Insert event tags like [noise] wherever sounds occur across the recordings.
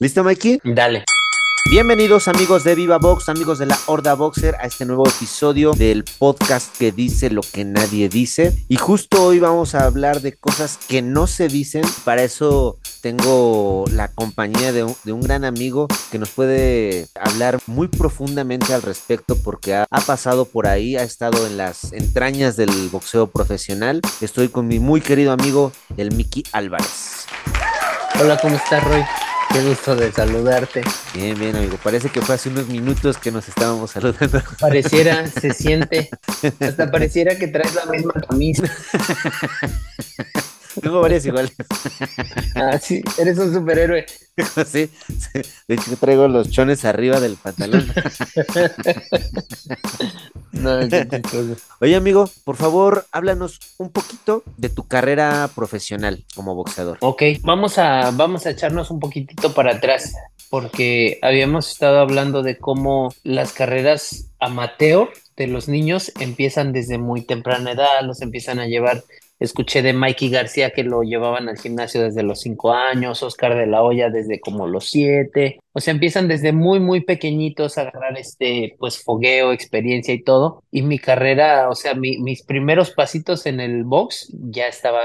¿Listo, Mikey? Dale. Bienvenidos amigos de Viva Box, amigos de la Horda Boxer, a este nuevo episodio del podcast que dice lo que nadie dice. Y justo hoy vamos a hablar de cosas que no se dicen. Para eso tengo la compañía de un, de un gran amigo que nos puede hablar muy profundamente al respecto porque ha, ha pasado por ahí, ha estado en las entrañas del boxeo profesional. Estoy con mi muy querido amigo, el Miki Álvarez. Hola, ¿cómo estás, Roy? Qué gusto de saludarte. Bien, bien, amigo. Parece que fue hace unos minutos que nos estábamos saludando. Pareciera, [laughs] se siente, hasta pareciera que traes la misma camisa. [laughs] Tengo varias iguales. Ah, sí, eres un superhéroe. [laughs] Sí, sí. De hecho, traigo los chones arriba del pantalón. [laughs] No. [laughs] Oye, amigo, por favor, háblanos un poquito de tu carrera profesional como boxeador. Ok, vamos a, vamos a echarnos un poquitito para atrás, porque habíamos estado hablando de cómo las carreras amateur de los niños empiezan desde muy temprana edad, los empiezan a llevar. Escuché de Mikey García que lo llevaban al gimnasio desde los cinco años, Oscar de la Hoya desde como los siete. O sea, empiezan desde muy, muy pequeñitos a agarrar este, pues, fogueo, experiencia y todo. Y mi carrera, o sea, mi- mis primeros pasitos en el box ya estaba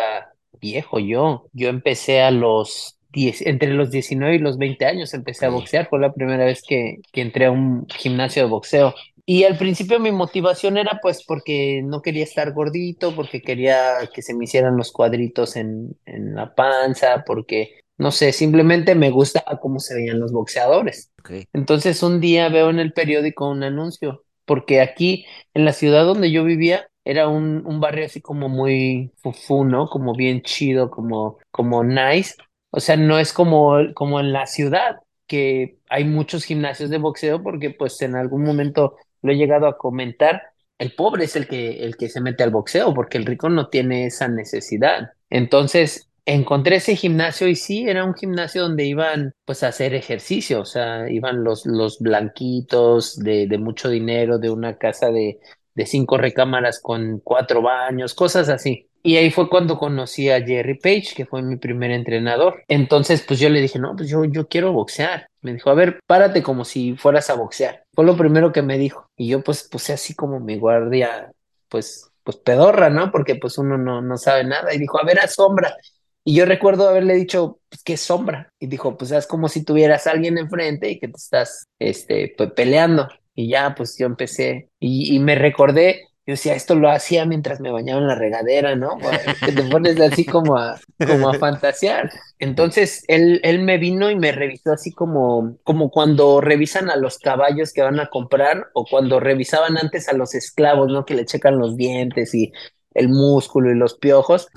viejo yo. Yo empecé a los 10, entre los 19 y los 20 años empecé a boxear. Fue la primera vez que, que entré a un gimnasio de boxeo. Y al principio mi motivación era pues porque no quería estar gordito, porque quería que se me hicieran los cuadritos en, en la panza, porque no sé, simplemente me gustaba cómo se veían los boxeadores. Entonces un día veo en el periódico un anuncio, porque aquí en la ciudad donde yo vivía era un, un barrio así como muy fufú, ¿no? Como bien chido, como, como nice. O sea, no es como, como en la ciudad, que hay muchos gimnasios de boxeo, porque pues en algún momento lo he llegado a comentar. El pobre es el que, el que se mete al boxeo, porque el rico no tiene esa necesidad. Entonces, encontré ese gimnasio y sí, era un gimnasio donde iban pues a hacer ejercicio, o sea, iban los, los blanquitos de, de mucho dinero, de una casa de, de cinco recámaras con cuatro baños, cosas así. Y ahí fue cuando conocí a Jerry Page, que fue mi primer entrenador. Entonces, pues yo le dije, no, pues yo, yo quiero boxear. Me dijo, a ver, párate como si fueras a boxear. Fue lo primero que me dijo. Y yo pues puse así como mi guardia, pues, pues pedorra, ¿no? Porque pues uno no, no sabe nada. Y dijo, a ver, haz sombra. Y yo recuerdo haberle dicho, pues, ¿qué sombra? Y dijo, pues es como si tuvieras a alguien enfrente y que te estás, este, pues peleando. Y ya, pues yo empecé y me recordé, yo decía, esto lo hacía mientras me bañaba en la regadera, ¿no? [laughs] Que te pones así como a, como a fantasear. Entonces él, él me vino y me revisó así como, como cuando revisan a los caballos que van a comprar o cuando revisaban antes a los esclavos, ¿no? Que le checan los dientes y el músculo y los piojos.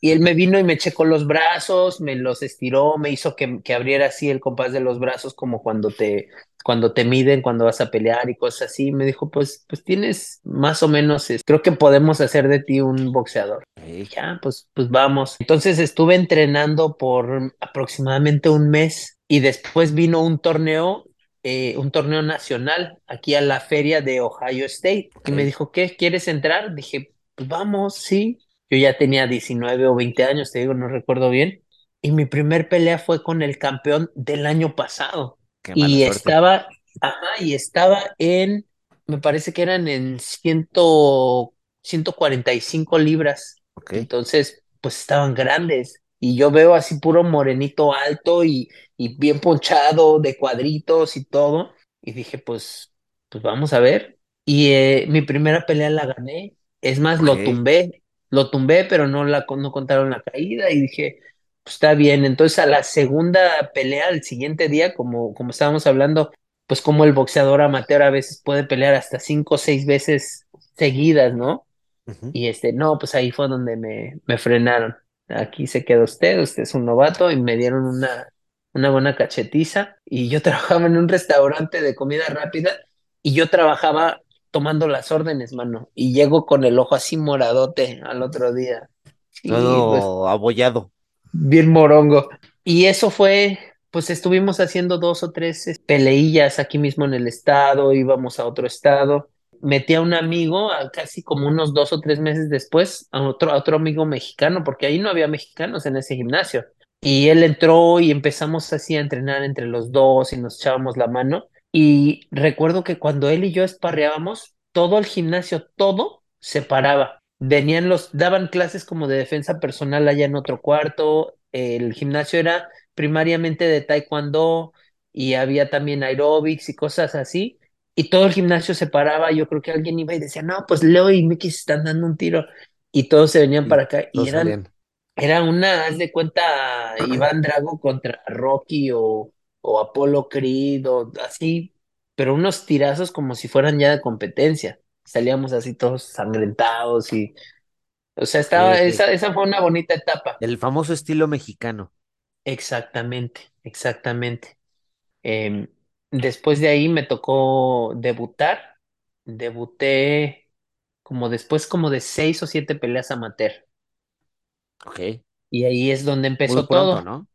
Y él me vino y me checó los brazos, me los estiró, me hizo que, que abriera así el compás de los brazos como cuando te, cuando te miden, cuando vas a pelear y cosas así. Me dijo, pues, pues tienes más o menos, es- creo que podemos hacer de ti un boxeador. Y Ok. ya, pues, pues vamos. Entonces estuve entrenando por aproximadamente un mes y después vino un torneo, eh, un torneo nacional aquí a la feria de Ohio State. Y me dijo, ¿qué? ¿Quieres entrar? Dije, pues vamos, sí. Yo ya tenía 19 o 20 años, te digo, no recuerdo bien. Y mi primer pelea fue con el campeón del año pasado. Qué Y estaba, ajá, y estaba en, me parece que eran en ciento, 145 libras. Entonces, pues estaban grandes. Y yo veo así puro morenito alto y, y bien ponchado de cuadritos y todo. Y dije, pues, pues vamos a ver. Y eh, mi primera pelea la gané. Es más, lo tumbé. Lo tumbé, pero no, la, no contaron la caída. Y dije, pues está bien. Entonces, a la segunda pelea, el siguiente día, como, como estábamos hablando, pues como el boxeador amateur a veces puede pelear hasta cinco o seis veces seguidas, ¿no? Y este, no, pues ahí fue donde me, me frenaron. Aquí se queda usted, usted es un novato, y me dieron una, una buena cachetiza. Y yo [laughs] trabajaba en un restaurante de comida rápida y yo trabajaba tomando las órdenes, mano. Y llego con el ojo así moradote al otro día. Sí, pues Todo abollado. Bien morongo. Y eso fue, pues estuvimos haciendo dos o tres peleillas aquí mismo en el estado, íbamos a otro estado. Metí a un amigo, casi como unos dos o tres meses después, a otro, otro amigo mexicano, porque ahí no había mexicanos en ese gimnasio. Y él entró y empezamos así a entrenar entre los dos y nos echábamos la mano. Y recuerdo que cuando él y yo esparreábamos, todo el gimnasio, todo se paraba. Venían los, daban clases como de defensa personal allá en otro cuarto. El gimnasio era primariamente de taekwondo y había también aeróbics y cosas así. Y todo el gimnasio se paraba. Yo creo que alguien iba y decía, no, pues Leo y Mickey se están dando un tiro. Y todos se venían para acá y eran salían. era una, haz de cuenta, Iván Drago contra Rocky o, o Apolo Creed o así, pero unos tirazos como si fueran ya de competencia. Salíamos así todos sangrentados y, o sea, estaba, ok. esa, esa fue una bonita etapa. El famoso estilo mexicano. Exactamente, exactamente. Em, después de ahí me tocó debutar. Debuté como después como de seis o siete peleas amateur. Ok. Y ahí es donde Muy empezó pronto, todo. ¿no?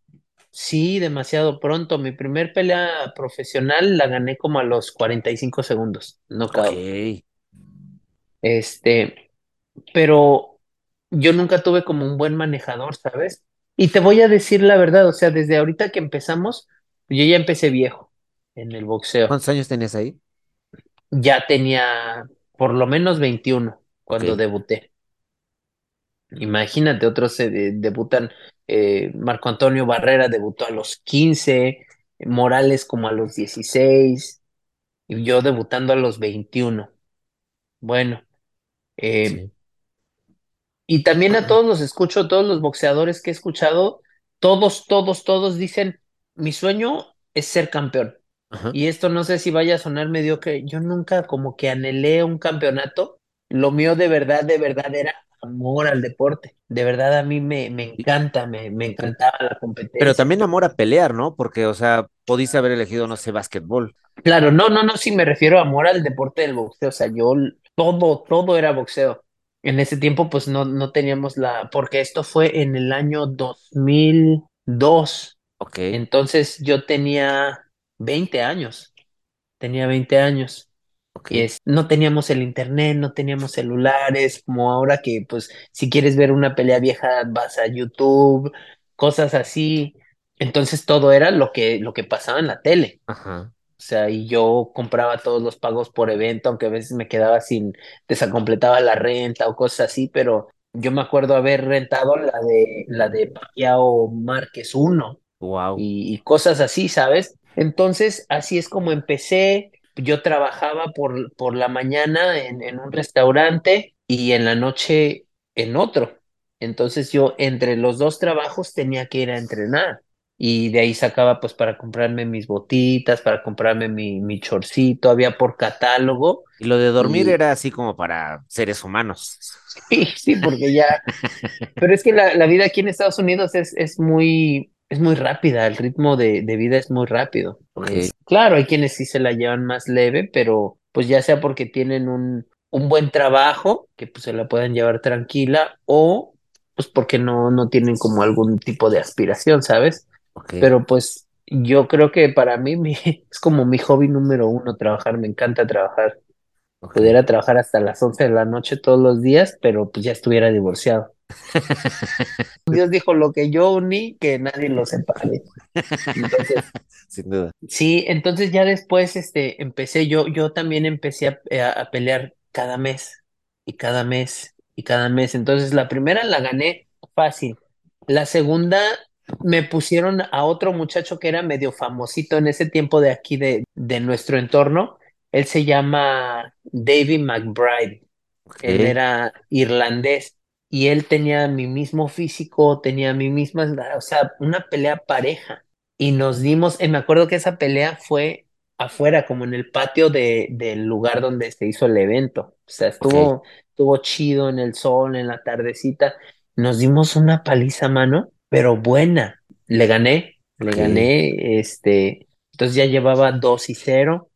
Sí, demasiado pronto. Mi primer pelea profesional la gané como a los 45 segundos, Ok. Este, pero yo nunca tuve como un buen manejador, ¿sabes? Y te voy a decir la verdad, o sea, desde ahorita que empezamos, yo ya empecé viejo en el boxeo. ¿Cuántos años tenías ahí? Ya tenía por lo menos 21 Ok. cuando debuté. Imagínate, otros se de- debutan, eh, Marco Antonio Barrera debutó a los 15, Morales como a los 16, y yo debutando a los 21. Bueno, eh, Sí. y también a todos los escucho, todos los boxeadores que he escuchado, todos, todos, todos dicen, mi sueño es ser campeón. Ajá. Y esto no sé si vaya a sonar mediocre, yo nunca como que anhelé un campeonato, lo mío de verdad, de verdad era amor al deporte, de verdad a mí me, me encanta, me, me encantaba la Pero competencia. también amor a pelear, ¿no? Porque, o sea, pudiste haber elegido, no sé, básquetbol. Claro, no, no, no, sí me refiero a amor al deporte del boxeo, o sea, yo todo, todo era boxeo. En ese tiempo pues no, no teníamos la, porque esto fue en el año 2002, Ok, entonces yo tenía 20 años, tenía 20 años. ok. Y es, no teníamos el internet, no teníamos celulares, como ahora que, pues, si quieres ver una pelea vieja, vas a YouTube, cosas así. Entonces todo era lo que, lo que pasaba en la tele. Ajá. O sea, y yo compraba todos los pagos por evento, aunque a veces me quedaba sin, desacompletaba la renta o cosas así, pero yo me acuerdo haber rentado la de, la de Pacquiao Márquez uno Wow. y, y cosas así, ¿sabes? Entonces, así es como empecé. Yo trabajaba por, por la mañana en, en un restaurante y en la noche en otro. Entonces yo entre los dos trabajos tenía que ir a entrenar y de ahí sacaba pues para comprarme mis botitas, para comprarme mi, mi chorcito, había por catálogo Y lo de dormir y era así como para seres humanos. sí, sí, porque ya [laughs] Pero es que la, la vida aquí en Estados Unidos es, es muy, es muy rápida, el ritmo de, de vida es muy rápido. Ok. Es, claro, hay quienes sí se la llevan más leve, pero pues ya sea porque tienen un, un buen trabajo, que pues se la pueden llevar tranquila, o pues porque no, no tienen como algún tipo de aspiración, ¿sabes? Pero pues yo creo que para mí mi- [laughs] es como mi hobby número uno, trabajar, me encanta trabajar. ok. Pudiera trabajar hasta las 11 de la noche todos los días, pero pues ya estuviera divorciado. [laughs] Dios dijo lo que yo uní, que nadie lo separe. Entonces, [laughs] Sin duda. sí, entonces ya después este, empecé, yo, yo también empecé a, a- a pelear cada mes y cada mes y cada mes. Entonces la primera la gané fácil. La segunda me pusieron a otro muchacho que era medio famosito en ese tiempo de aquí de, de nuestro entorno. Él se llama David McBride. Él Ok. era irlandés y él tenía mi mismo físico, tenía mi misma, o sea, una pelea pareja. Y nos dimos, eh, me acuerdo que esa pelea fue afuera, como en el patio de, del lugar donde se hizo el evento. O sea, estuvo, estuvo chido en el sol, en la tardecita. Nos dimos una paliza, mano, pero buena. Le gané, le gané, este, entonces ya llevaba dos y cero.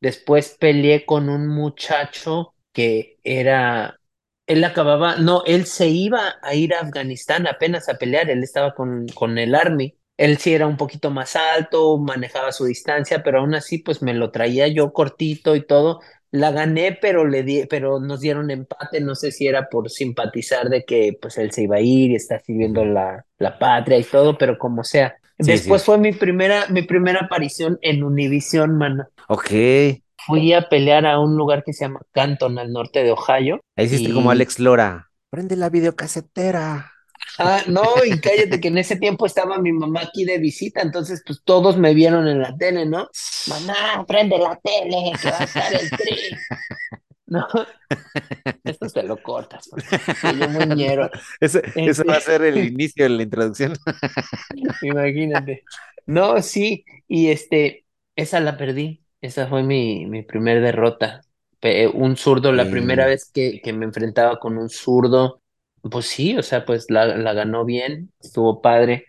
Después peleé con un muchacho que era, él acababa, no, él se iba a ir a Afganistán apenas a pelear, él estaba con, con el Army. Él sí era un poquito más alto, manejaba su distancia, pero aún así pues me lo traía yo cortito y todo. La gané, pero le di, pero nos dieron empate, no sé si era por simpatizar de que pues él se iba a ir y está sirviendo la, la patria y todo, pero como sea. Sí, Después sí. fue mi primera, mi primera aparición en Univisión, mano. Ok. Fui a pelear a un lugar que se llama Canton, al norte de Ohio, Ahí hiciste como Alex Lora. Prende la videocasetera. Ah, no, y cállate que en ese tiempo estaba mi mamá aquí de visita, entonces pues todos me vieron en la tele, ¿no? Mamá, prende la tele, que va a estar el tri. [laughs] No, esto se lo cortas, porque yo muy No, ñero. [laughs] Eso, eso va a Este, ser el [laughs] inicio de la introducción. imagínate. No, sí, y este, esa la perdí. Esa fue mi, mi primer derrota. Un zurdo, la primera Eh, vez que, que me enfrentaba con un zurdo, pues sí, o sea, pues la, la ganó bien, estuvo padre.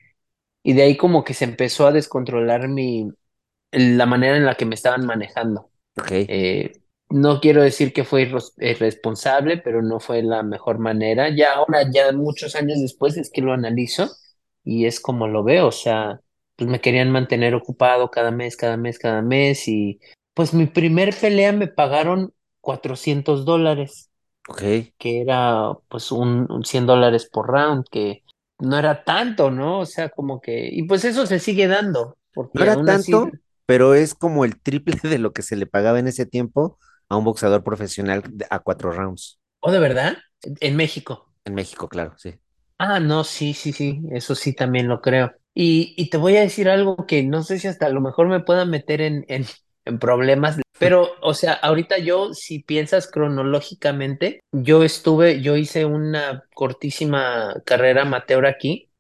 Y de ahí como que se empezó a descontrolar mi, la manera en la que me estaban manejando. ok, Eh, no quiero decir que fue irresponsable, pero no fue la mejor manera. Ya ahora, ya muchos años después, es que lo analizo y es como lo veo. O sea, pues me querían mantener ocupado cada mes, cada mes, cada mes. Y pues mi primer pelea me pagaron 400 dólares que era pues un, un 100 dólares por round, que no era tanto, ¿no? O sea, como que, y pues eso se sigue dando, No era así, tanto, pero es como el triple de lo que se le pagaba en ese tiempo a un boxeador profesional a cuatro rounds. ¿oh, de verdad? En México. En México, claro, sí. Ah, no, sí, sí, sí, eso sí también lo creo. Y, y te voy a decir algo que no sé si hasta a lo mejor me pueda meter en, en, en problemas, pero, o sea, ahorita yo, si piensas cronológicamente, yo estuve, yo hice una cortísima carrera amateur aquí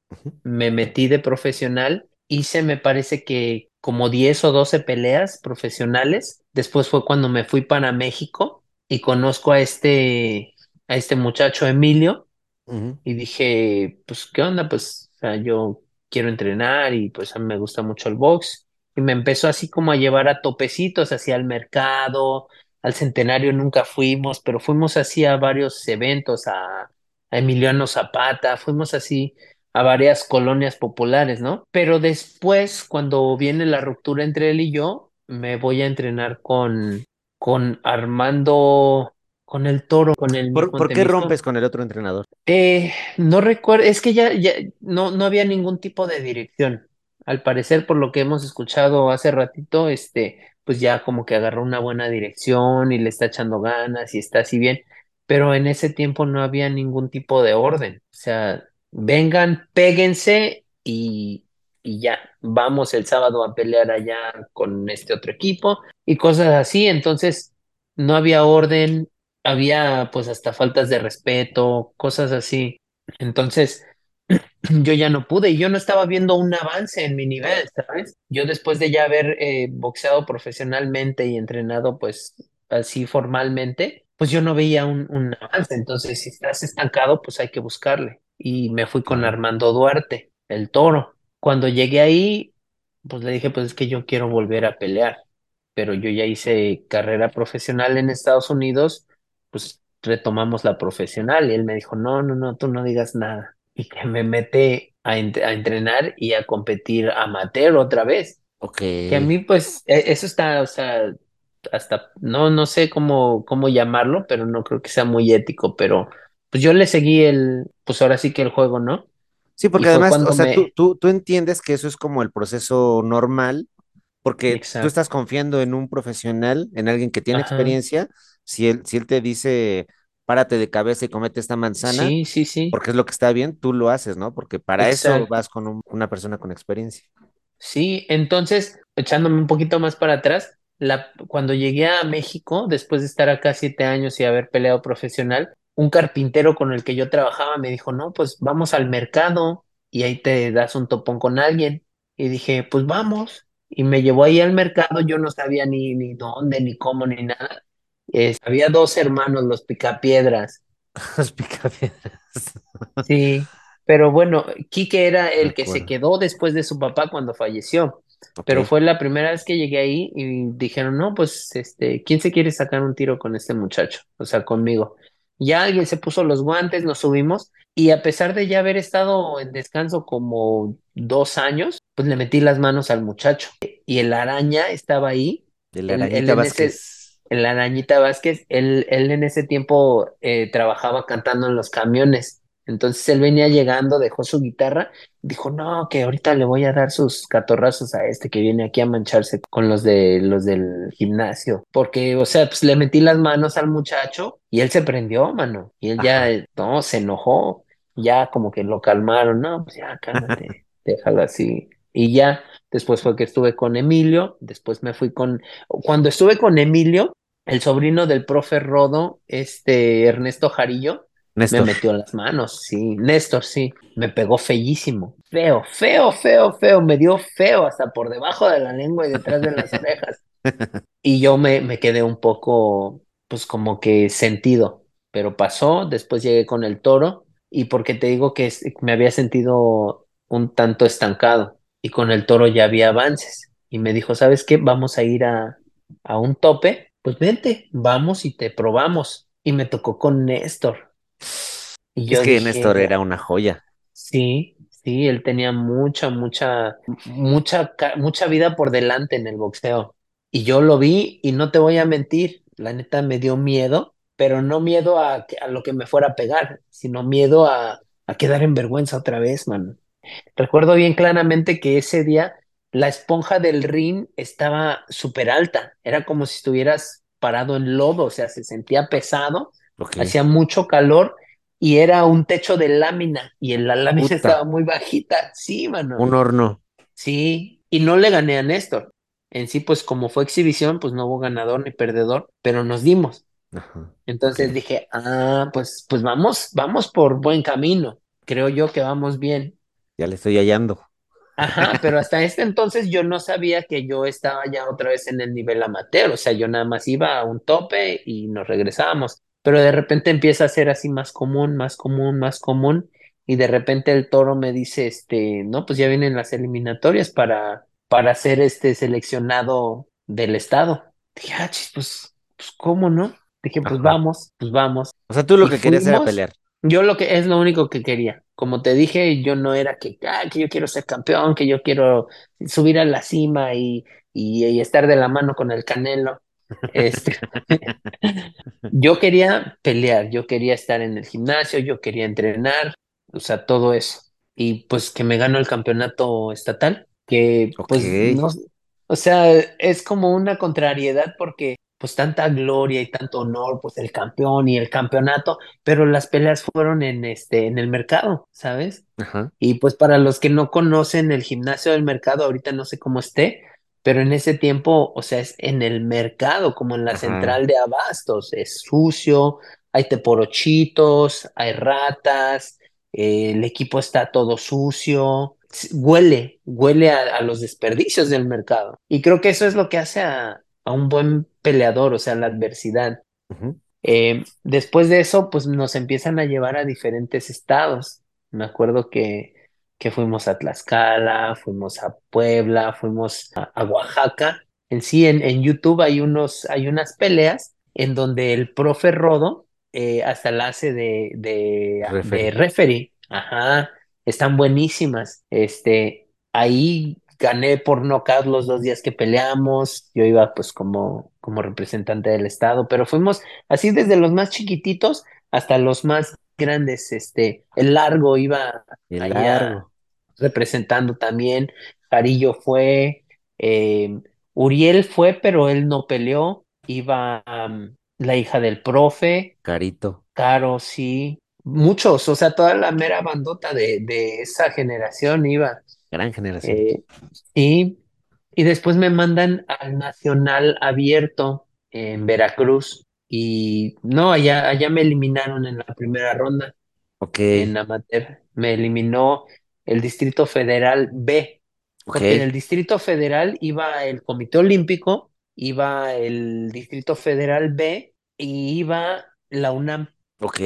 me metí de profesional, hice me parece que como 10 o 12 peleas profesionales. Después fue cuando me fui para México y conozco a este, a este muchacho Emilio y dije, pues, ¿qué onda? Pues, o sea, yo quiero entrenar y pues a mí me gusta mucho el box. Y me empezó así como a llevar a topecitos hacia el mercado, al centenario nunca fuimos, pero fuimos así a varios eventos, a, a Emiliano Zapata, fuimos así a varias colonias populares, ¿no? Pero después, cuando viene la ruptura entre él y yo, me voy a entrenar con, con Armando, con el Toro, con el ¿Por, por qué rompes con el otro entrenador? Eh, no recuerdo, es que ya, ya no, no había ningún tipo de dirección. Al parecer, por lo que hemos escuchado hace ratito, este, pues ya como que agarró una buena dirección y le está echando ganas y está así bien, pero en ese tiempo no había ningún tipo de orden. O sea, vengan, péguense y, y ya, vamos el sábado a pelear allá con este otro equipo y cosas así. Entonces, no había orden, había pues hasta faltas de respeto, cosas así. Entonces, [clears throat] yo ya no pude y yo no estaba viendo un avance en mi nivel, ¿sabes? Yo después de ya haber eh, boxeado profesionalmente y entrenado pues así formalmente, pues yo no veía un, un avance. Entonces, si estás estancado, pues hay que buscarle. Y me fui con. Armando Duarte, el toro. Cuando llegué ahí, pues le dije, pues es que yo quiero volver a pelear pero yo ya hice carrera profesional en Estados Unidos, pues retomamos la profesional y él me dijo, no, no, no, tú no digas nada. Y que me mete a, ent- a entrenar y a competir amateur otra vez. Ok. Que a mí, pues, e- eso está, o sea, hasta, no, no sé cómo, cómo llamarlo, pero no creo que sea muy ético, pero pues yo le seguí el, pues ahora sí que el juego, ¿no? Sí, porque además, o sea, tú, me, tú, tú entiendes que eso es como el proceso normal, porque tú estás confiando en un profesional, en alguien que tiene ajá, experiencia. Si él, si él te dice, párate de cabeza y comete esta manzana, sí, sí, sí, porque es lo que está bien, tú lo haces, ¿no? Porque para eso vas con un- una persona con experiencia. Sí, entonces, echándome un poquito más para atrás, la, cuando llegué a México, después de estar acá siete años y haber peleado profesional, un carpintero con el que yo trabajaba me dijo, no, pues vamos al mercado y ahí te das un topón con alguien. Y dije, pues vamos. Y me llevó ahí al mercado, yo no sabía ni, ni dónde, ni cómo, ni nada. Es- había dos hermanos, los Picapiedras. [laughs] Los picapiedras. Sí, pero bueno, Quique era el que se quedó después de su papá cuando falleció, pero fue la primera vez que llegué ahí y dijeron, no, pues, este, ¿quién se quiere sacar un tiro con este muchacho? O sea, conmigo. Ya alguien se puso los guantes, nos subimos y a pesar de ya haber estado en descanso como dos años, pues le metí las manos al muchacho y el araña estaba ahí, él arañita en ese, Vázquez. el Arañita Vázquez, él, él en ese tiempo eh, trabajaba cantando en los camiones. Entonces él venía llegando, dejó su guitarra, dijo, no, que ahorita le voy a dar sus catorrazos a este que viene aquí a mancharse con los de los del gimnasio. Porque, o sea, pues le metí las manos al muchacho y él se prendió, mano. Y él ya, no, se enojó, ya como que lo calmaron, no, pues ya cálmate, [laughs] déjalo así. Y ya, después fue que estuve con Emilio, después me fui con, cuando estuve con Emilio, el sobrino del profe Rodo, este Ernesto Jarillo, me metió las manos, sí, Néstor, sí, me pegó feísimo, feo, feo, feo, feo, me dio feo hasta por debajo de la lengua y detrás de las orejas. [laughs] Y yo me, me quedé un poco, pues como que sentido, pero pasó, después llegué con el toro y porque te digo que me había sentido un tanto estancado y con el toro ya había avances y me dijo, ¿sabes qué? Vamos a ir a, a un tope, pues vente, vamos y te probamos. Y me tocó con Néstor. Y Es que Néstor dije, era una joya. sí, sí, él tenía mucha, mucha, mucha, mucha vida por delante en el boxeo. Y yo lo vi y no te voy a mentir, la neta me dio miedo, pero no miedo a, a lo que me fuera a pegar, sino miedo a, a quedar en vergüenza otra vez, man. Recuerdo bien claramente que ese día la esponja del ring estaba súper alta, era como si estuvieras parado en lodo, o sea, se sentía pesado, hacía mucho calor y era un techo de lámina y en la lámina Puta. estaba muy bajita, sí, mano, Un horno. sí, y no le gané a Néstor. En sí, pues como fue exhibición, pues no hubo ganador ni perdedor, pero nos dimos. Ajá. Entonces dije, ah, pues, pues vamos, vamos por buen camino. Creo yo que vamos bien. Ya le estoy hallando. Ajá, [laughs] pero hasta este entonces yo no sabía que yo estaba ya otra vez en el nivel amateur, o sea, yo nada más iba a un tope y nos regresábamos, pero de repente empieza a ser así más común, más común, más común, y de repente el toro me dice, este, no, pues ya vienen las eliminatorias para, para ser este seleccionado del estado. Dije, ah, chis, pues, pues, ¿cómo no? Dije, pues Ajá. vamos, pues vamos. O sea, tú lo Y que querías era pelear. Yo lo que es lo único que quería. Como te dije, yo no era que, ah, que yo quiero ser campeón, que yo quiero subir a la cima y, y, y estar de la mano con el Canelo. Este, [laughs] yo quería pelear, yo quería estar en el gimnasio, yo quería entrenar, o sea, todo eso. Y pues que me ganó el campeonato estatal, que pues no, o sea, es como una contrariedad porque pues tanta gloria y tanto honor, pues el campeón y el campeonato, pero las peleas fueron en este, en el mercado, ¿sabes? Ajá. Y pues para los que no conocen el gimnasio del mercado, ahorita no sé cómo esté, pero en ese tiempo, o sea, es en el mercado, como en la Ajá. central de abastos, es sucio, hay teporochitos, hay ratas, eh, el equipo está todo sucio, huele, huele a, a los desperdicios del mercado. Y creo que eso es lo que hace a, a un buen peleador, o sea, la adversidad. Eh, después de eso, pues nos empiezan a llevar a diferentes estados. Me acuerdo que, que fuimos a Tlaxcala, fuimos a Puebla, fuimos a, a Oaxaca. En sí, en, en YouTube hay unos, hay unas peleas en donde el profe Rodo eh, hasta la hace de, de, de Referee. referee. Ajá, están buenísimas. Este, ahí gané por nocaut los dos días que peleamos. Yo iba pues como, como representante del estado, pero fuimos Así desde los más chiquititos hasta los más grandes, este, el largo iba El allá largo. representando también, Jarillo fue, eh, Uriel fue, pero él no peleó, iba la hija del profe, Carito. Caro, sí, muchos, o sea, toda la mera bandota de, de esa generación iba. Gran generación. Eh, y, y después me mandan al Nacional Abierto en Veracruz. Y no, allá, allá me eliminaron en la primera ronda, Ok. en amateur. Me eliminó el Distrito Federal B, Ok. porque en el Distrito Federal iba el Comité Olímpico, iba el Distrito Federal B y iba la UNAM. Ok.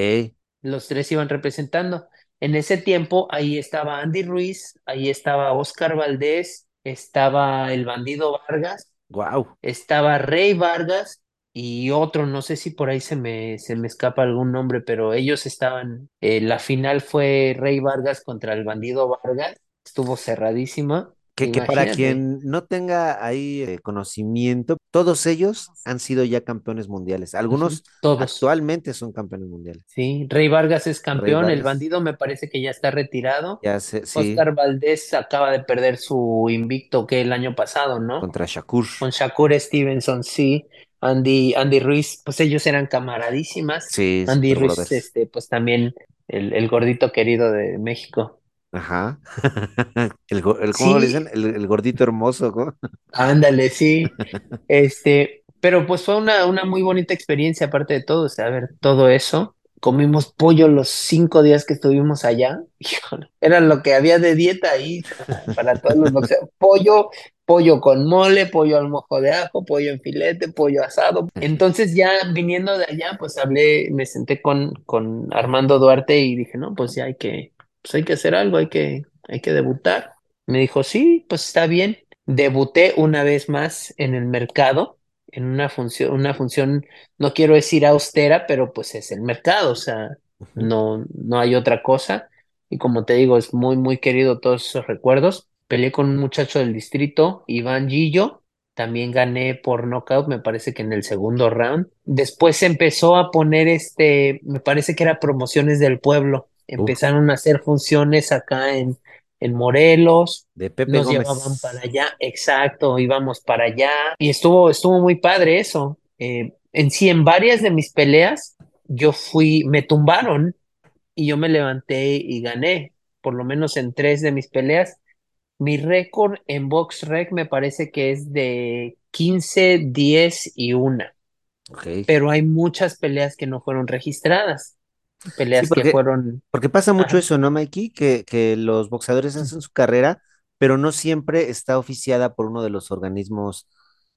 Los tres iban representando. En ese tiempo, ahí estaba Andy Ruiz, ahí estaba Oscar Valdés, estaba el bandido Vargas, Wow. estaba Rey Vargas y otro, no sé si por ahí se me, se me escapa algún nombre, pero ellos estaban, eh, la final fue Rey Vargas contra el bandido Vargas, estuvo cerradísima Que, que para quien no tenga ahí eh, conocimiento, todos ellos han sido ya campeones mundiales. Algunos Todos. actualmente son campeones mundiales. Sí, Rey Vargas es campeón, el bandido me parece que ya está retirado. ya sé, sí, Oscar Valdés acaba de perder su invicto que el año pasado, ¿no? contra Shakur. Con Shakur Stevenson, sí. Andy, Andy Ruiz, pues ellos eran camaradísimas. Sí, Andy Ruiz, este, pues también el, el gordito querido de México. Ajá. [laughs] El, el- ¿cómo le dicen? El, el gordito hermoso, ¿cómo? ándale, sí. [laughs] Este, pero pues fue una, una muy bonita experiencia, aparte de todo, o sea, ver todo eso. Comimos pollo los cinco días que estuvimos allá. [laughs] Híjole, era lo que había de dieta ahí para, para todos los boxeadores. Pollo, pollo con mole, pollo al mojo de ajo, pollo en filete, pollo asado. Entonces ya viniendo de allá, pues hablé, me senté con, con Armando Duarte y dije, no, pues ya hay que, pues hay que hacer algo, hay que, hay que debutar. Me dijo, sí, pues está bien. Debuté una vez más en el mercado, en una función, una función, no quiero decir austera, pero pues es el mercado, o sea, no, no hay otra cosa. Y como te digo, es muy, muy querido todos esos recuerdos. Peleé con un muchacho del distrito, Iván Gillo, también gané por nocaut, me parece que en el segundo round. Después se empezó a poner este, me parece que era promociones del pueblo. Uf, Empezaron a hacer funciones acá en, en Morelos de Pepe nos llevaban para allá, exacto, íbamos para allá y estuvo, estuvo muy padre eso. Eh, en sí, en varias de mis peleas, yo fui, me tumbaron y yo me levanté y gané, por lo menos en tres de mis peleas. Mi récord en Box Rec me parece que es de 15 10 y una, pero hay muchas peleas que no fueron registradas, Sí, peleas que fueron... porque pasa mucho Ajá. eso, ¿no, Mikey? Que, que los boxeadores hacen su carrera, pero no siempre está oficiada por uno de los organismos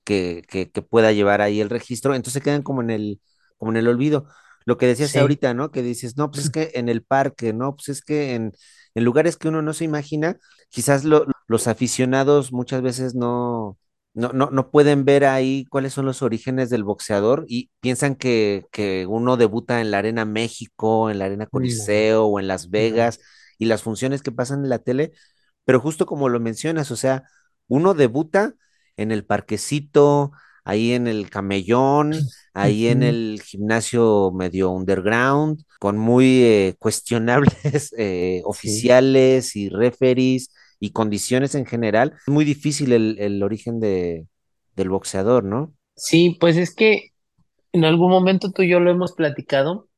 que, que, que pueda llevar ahí el registro, entonces quedan como en el, como en el olvido. Lo que decías Sí. ahorita, ¿no? Que dices, no, pues es que en el parque, no, pues es que en, en lugares que uno no se imagina, quizás lo- los aficionados muchas veces no, no, no, no pueden ver ahí cuáles son los orígenes del boxeador y piensan que, que uno debuta en la Arena México, en la Arena Coliseo o en Las. Vegas y las funciones que pasan en la tele, pero justo como lo mencionas, o sea, uno debuta en el parquecito, ahí en el camellón, ahí en el gimnasio medio underground, con muy eh, cuestionables [laughs] eh, Sí. oficiales y referees y condiciones en general. Es muy difícil el, el origen de, del boxeador, ¿no? Sí, pues es que en algún momento tú y yo lo hemos platicado,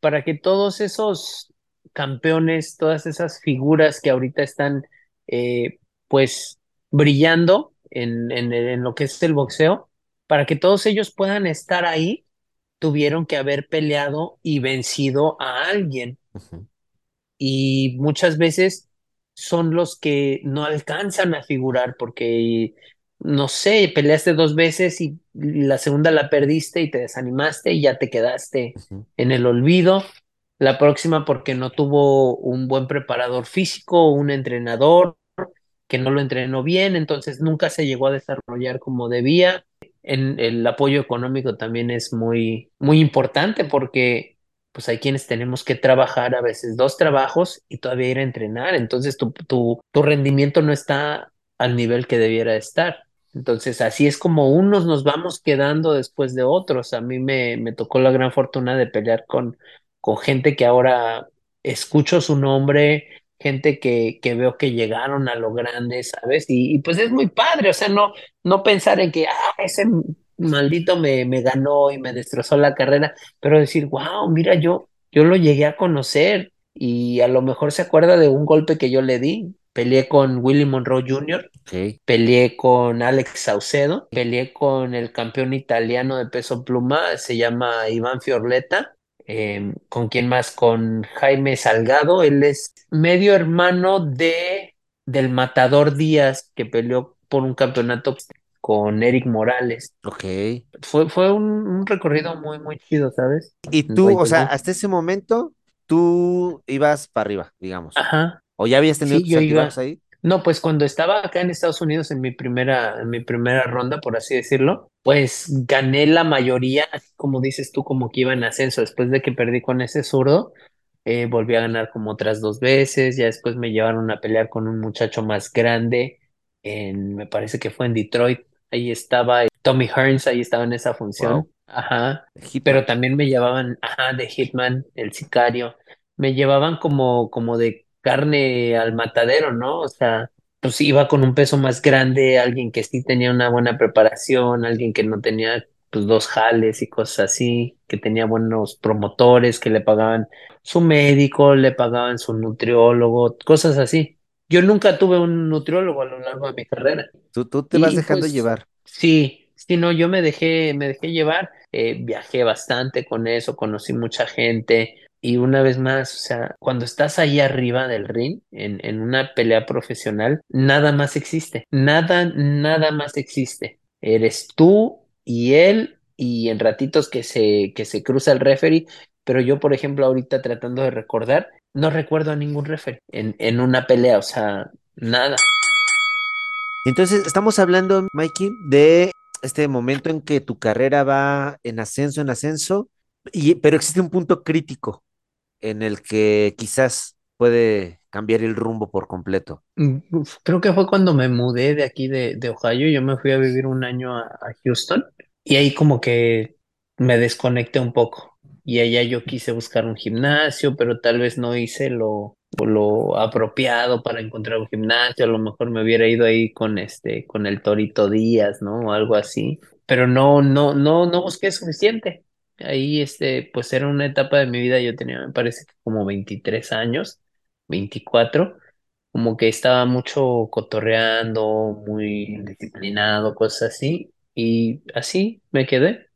para que todos esos campeones, todas esas figuras que ahorita están eh, pues brillando en, en, en lo que es el boxeo, para que todos ellos puedan estar ahí, tuvieron que haber peleado y vencido a alguien y muchas veces son los que no alcanzan a figurar porque, no sé, peleaste dos veces y la segunda la perdiste y te desanimaste y ya te quedaste en el olvido. La próxima porque no tuvo un buen preparador físico, un entrenador que no lo entrenó bien, entonces nunca se llegó a desarrollar como debía. En, el apoyo económico también es muy, muy importante porque pues hay quienes tenemos que trabajar a veces dos trabajos y todavía ir a entrenar, entonces tu, tu, tu rendimiento no está al nivel que debiera estar. Entonces así es como unos nos vamos quedando después de otros. A mí me, me tocó la gran fortuna de pelear con, con gente que ahora escucho su nombre, gente que, que veo que llegaron a lo grande, ¿sabes? Y, y pues es muy padre, o sea, no, no pensar en que, ah, ese maldito me, me ganó y me destrozó la carrera, pero decir, wow, mira, yo, yo lo llegué a conocer y a lo mejor se acuerda de un golpe que yo le di. Peleé con Willy Monroe Jr., Ok. peleé con Alex Saucedo, peleé con el campeón italiano de peso pluma, se llama Iván Fiorleta. Eh, ¿con quién más? Con Jaime Salgado, él es medio hermano de del Matador Díaz, que peleó por un campeonato con Eric Morales. Ok. Fue, fue un, un recorrido muy, muy chido, ¿sabes? Y tú, o sea, hasta ese momento, tú ibas para arriba, digamos. Ajá, ¿O ya habías tenido sí, tus yo altibajos iba. ahí? No, pues cuando estaba acá en Estados Unidos en mi primera, en mi primera ronda, por así decirlo, pues gané la mayoría, como dices tú, como que iba en ascenso. Después de que perdí con ese zurdo, eh, volví a ganar como otras dos veces. Ya después me llevaron a pelear con un muchacho más grande en, me parece que fue en Detroit. Ahí estaba Tommy Hearns, ahí estaba en esa Wow. función. Ajá. Pero también me llevaban, ajá, de Hitman, el sicario. Me llevaban como, como de carne al matadero, ¿no? O sea, pues iba con un peso más grande, alguien que sí tenía una buena preparación, alguien que no tenía pues dos jales y cosas así, que tenía buenos promotores, que le pagaban su médico, le pagaban su nutriólogo, cosas así. Yo nunca tuve un nutriólogo a lo largo de mi carrera. Tú, tú te vas Y, dejando pues llevar. sí, sí, no, yo me dejé, me dejé llevar, eh, viajé bastante con eso, conocí mucha gente. Y una vez más, o sea, cuando estás ahí arriba del ring, en, en una pelea profesional, nada más existe, nada, nada más existe. Eres tú y él, y en ratitos que se, que se cruza el referee, pero yo, por ejemplo, ahorita tratando de recordar, no recuerdo a ningún referee en, en una pelea, o sea, nada. Entonces, estamos hablando, Mikey, de este momento en que tu carrera va en ascenso, en ascenso, y, pero existe un punto crítico en el que quizás puede cambiar el rumbo por completo. Mm, Creo que fue cuando me mudé de aquí de, de Ohio, yo me fui a vivir un año a, a Houston y ahí como que me desconecté un poco y allá yo quise buscar un gimnasio, pero tal vez no hice lo, lo apropiado para encontrar un gimnasio, a lo mejor me hubiera ido ahí con este, con el Torito Díaz, ¿no? O algo así, pero no, no, no, no busqué suficiente. Ahí, este, pues era una etapa de mi vida, yo tenía, me parece como 23 años, 24 como que estaba mucho cotorreando, muy disciplinado, cosas así, y así me quedé.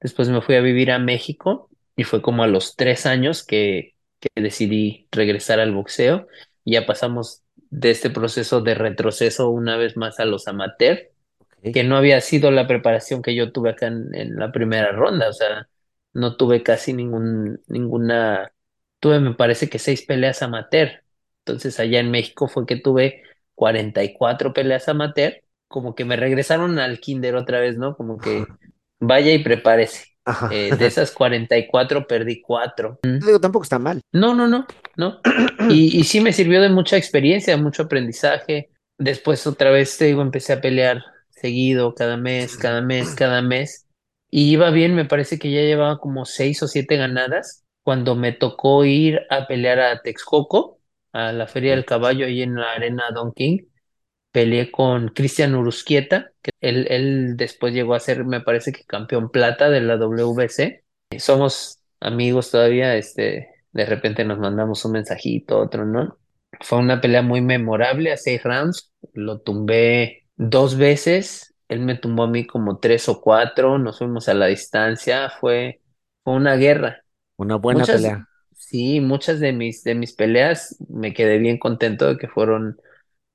Después me fui a vivir a México y fue como a los tres años que, que decidí regresar al boxeo y ya pasamos de este proceso de retroceso una vez más a los amateurs Ok. que no había sido la preparación que yo tuve acá en, en la primera ronda, o sea, no tuve casi ningún, ninguna, tuve me parece que seis peleas amateur, entonces allá en México fue que tuve 44 peleas amateur, como que me regresaron al kinder otra vez, ¿no? Como que [laughs] vaya y prepárese. Eh, de esas 44 perdí cuatro. Digo, tampoco está mal. No, no, no, no. [clears throat] Y, y sí me sirvió de mucha experiencia, mucho aprendizaje. Después otra vez, te digo, empecé a pelear seguido, cada mes, cada mes, cada mes. Y iba bien, me parece que ya llevaba como seis o siete ganadas cuando me tocó ir a pelear a Texcoco, a la Feria del. Caballo, ahí en la Arena Don King. Peleé con Cristian Urusquieta, que él, él después llegó a ser, me parece que campeón plata de la WBC. Somos amigos todavía, este, de repente nos mandamos un mensajito, otro, ¿no? Fue una pelea muy memorable a seis rounds, lo tumbé dos veces, él me tumbó a mí como tres o cuatro, nos fuimos a la distancia, fue, fue una guerra. Una buena Muchas, pelea. sí, muchas de mis, de mis peleas me quedé bien contento de que fueron,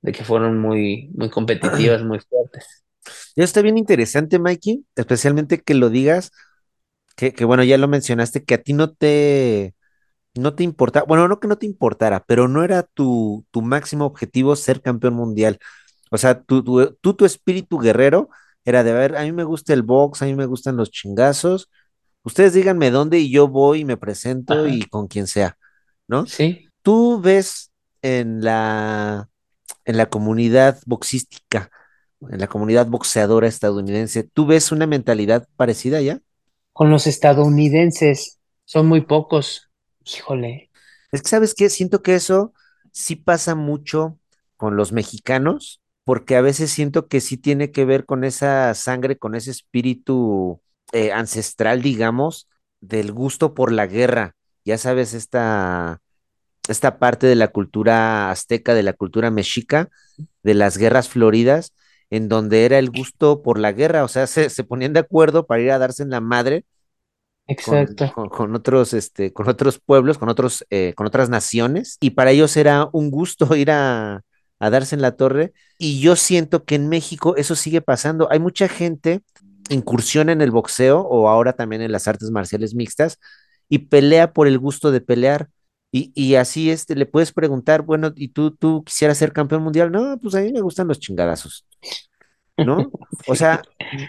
de que fueron muy, muy competitivas, muy fuertes. Ya está bien interesante, Mikey, especialmente que lo digas, que, que bueno, ya lo mencionaste, que a ti no te, no te importa, bueno, no que no te importara, pero no era tu, tu máximo objetivo ser campeón mundial. O sea, tu, tu, tú, tu espíritu guerrero era de, a ver, a mí me gusta el box, a mí me gustan los chingazos, ustedes díganme dónde y yo voy y me presento y con quien sea, ¿no? sí. Tú ves en la, en la comunidad boxística, en la comunidad boxeadora estadounidense, ¿tú ves una mentalidad parecida ya? Con los estadounidenses son muy pocos. Híjole. Es que, ¿sabes qué? Siento que eso sí pasa mucho con los mexicanos, porque a veces siento que sí tiene que ver con esa sangre, con ese espíritu eh, ancestral, digamos, del gusto por la guerra. Ya sabes, esta, esta parte de la cultura azteca, de la cultura mexica, de las guerras floridas, en donde era el gusto por la guerra, o sea, [laughs] se, se ponían de acuerdo para ir a darse en la madre con, Exacto. con, con otros, este, con otros pueblos, con otros, eh, con otras naciones, y para ellos era un gusto [laughs] ir a, a darse en la torre. Y yo siento que en México eso sigue pasando. Hay mucha gente incursiona en el boxeo o ahora también en las artes marciales mixtas y pelea por el gusto de pelear. Y, y así este, le puedes preguntar, bueno, ¿y tú, tú quisieras ser campeón mundial? No, pues a mí me gustan los chingadazos. ¿no? [laughs] O sea,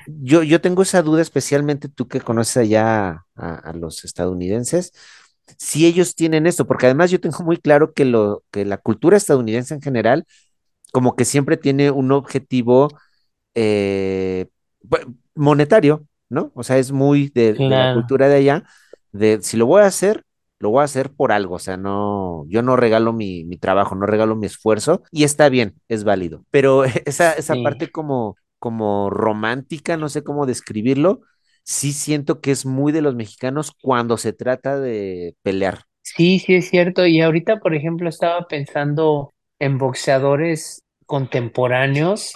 yo, yo tengo esa duda, especialmente tú que conoces allá a, a los estadounidenses, si ellos tienen esto, porque además yo tengo muy claro que, lo, que la cultura estadounidense en general como que siempre tiene un objetivo eh, monetario, ¿no? O sea, es muy de, de, la cultura de allá, de si lo voy a hacer, lo voy a hacer por algo, o sea, no, yo no regalo mi, mi trabajo, no regalo mi esfuerzo, y está bien, es válido, pero [laughs] esa, esa Sí. parte como, como romántica, no sé cómo describirlo, sí siento que es muy de los mexicanos cuando se trata de pelear. Sí, sí es cierto. Y ahorita, por ejemplo, estaba pensando en boxeadores contemporáneos.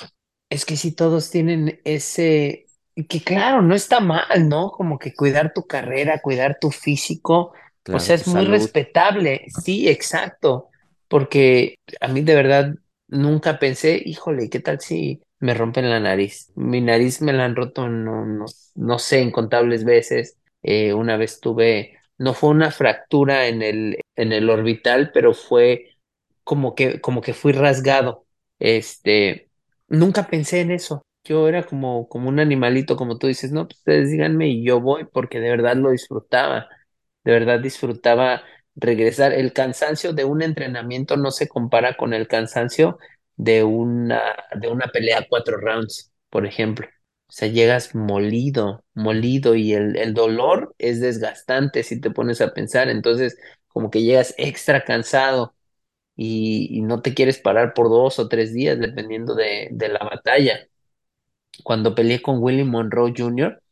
Es que sí, todos tienen ese, que claro, no está mal, ¿no? Como que cuidar tu carrera, cuidar tu físico, o Claro, sea, tu es muy salud, respetable. Sí, exacto. Porque a mí de verdad nunca pensé, híjole, ¿qué tal si me rompen la nariz? Mi nariz me la han roto, no, no, no sé, incontables veces. Eh, una vez tuve no fue una fractura en el, en el orbital, pero fue como que, como que fui rasgado. Este, nunca pensé en eso. Yo era como, como un animalito, como tú dices, no, pues ustedes díganme y yo voy, porque de verdad lo disfrutaba. De verdad disfrutaba regresar. El cansancio de un entrenamiento no se compara con el cansancio de una, de una pelea cuatro rounds, por ejemplo. O sea, llegas molido, molido y el, el dolor es desgastante si te pones a pensar. Entonces, como que llegas extra cansado y, y no te quieres parar por dos o tres días, dependiendo de, de la batalla. Cuando peleé con Willie Monroe Jr.,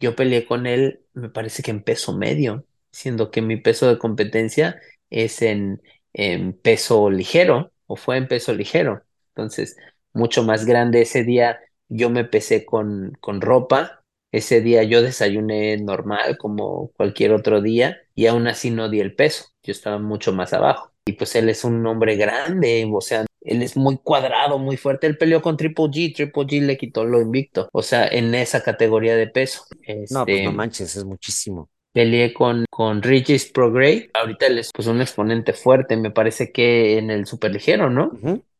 yo peleé con él, me parece que en peso medio, siendo que mi peso de competencia es en, en peso ligero, o fue en peso ligero. Entonces, mucho más grande ese día, yo me pesé con, con ropa, ese día yo desayuné normal como cualquier otro día y aún así no di el peso, yo estaba mucho más abajo. Y pues él es un hombre grande, o sea, él es muy cuadrado, muy fuerte. Él peleó con Triple G, Triple G le quitó lo invicto. O sea, en esa categoría de peso. no, pues no Este, manches, es muchísimo. Peleé con, con Regis Prograde. Ahorita él es pues un exponente fuerte, me parece que en el superligero, ¿no?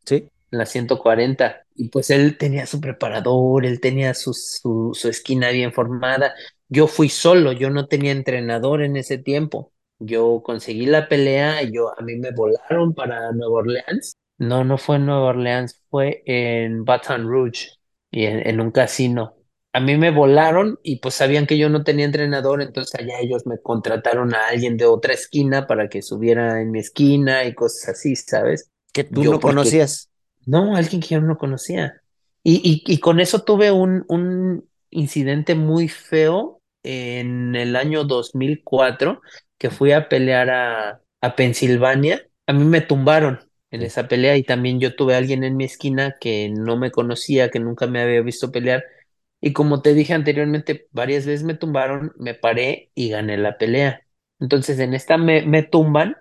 Sí, En la 140. Y pues él tenía su preparador, él tenía su, su, su esquina bien formada. Yo fui solo, yo no tenía entrenador en ese tiempo. Yo conseguí la pelea, yo a mí me volaron para Nueva Orleans no, no fue en Nueva Orleans, fue en Baton Rouge y en, en un casino. A mí me volaron y pues sabían que yo no tenía entrenador, entonces allá ellos me contrataron a alguien de otra esquina para que subiera en mi esquina y cosas así, ¿sabes? que tú Yo no porque, conocías. no, alguien que yo no conocía. Y, y, y con eso tuve un, un incidente muy feo en el año 2004 que fui a pelear a, a Pensilvania. A mí me tumbaron en esa pelea y también yo tuve a alguien en mi esquina que no me conocía, que nunca me había visto pelear. Y como te dije anteriormente, varias veces me tumbaron, me paré y gané la pelea. Entonces en esta me, me tumban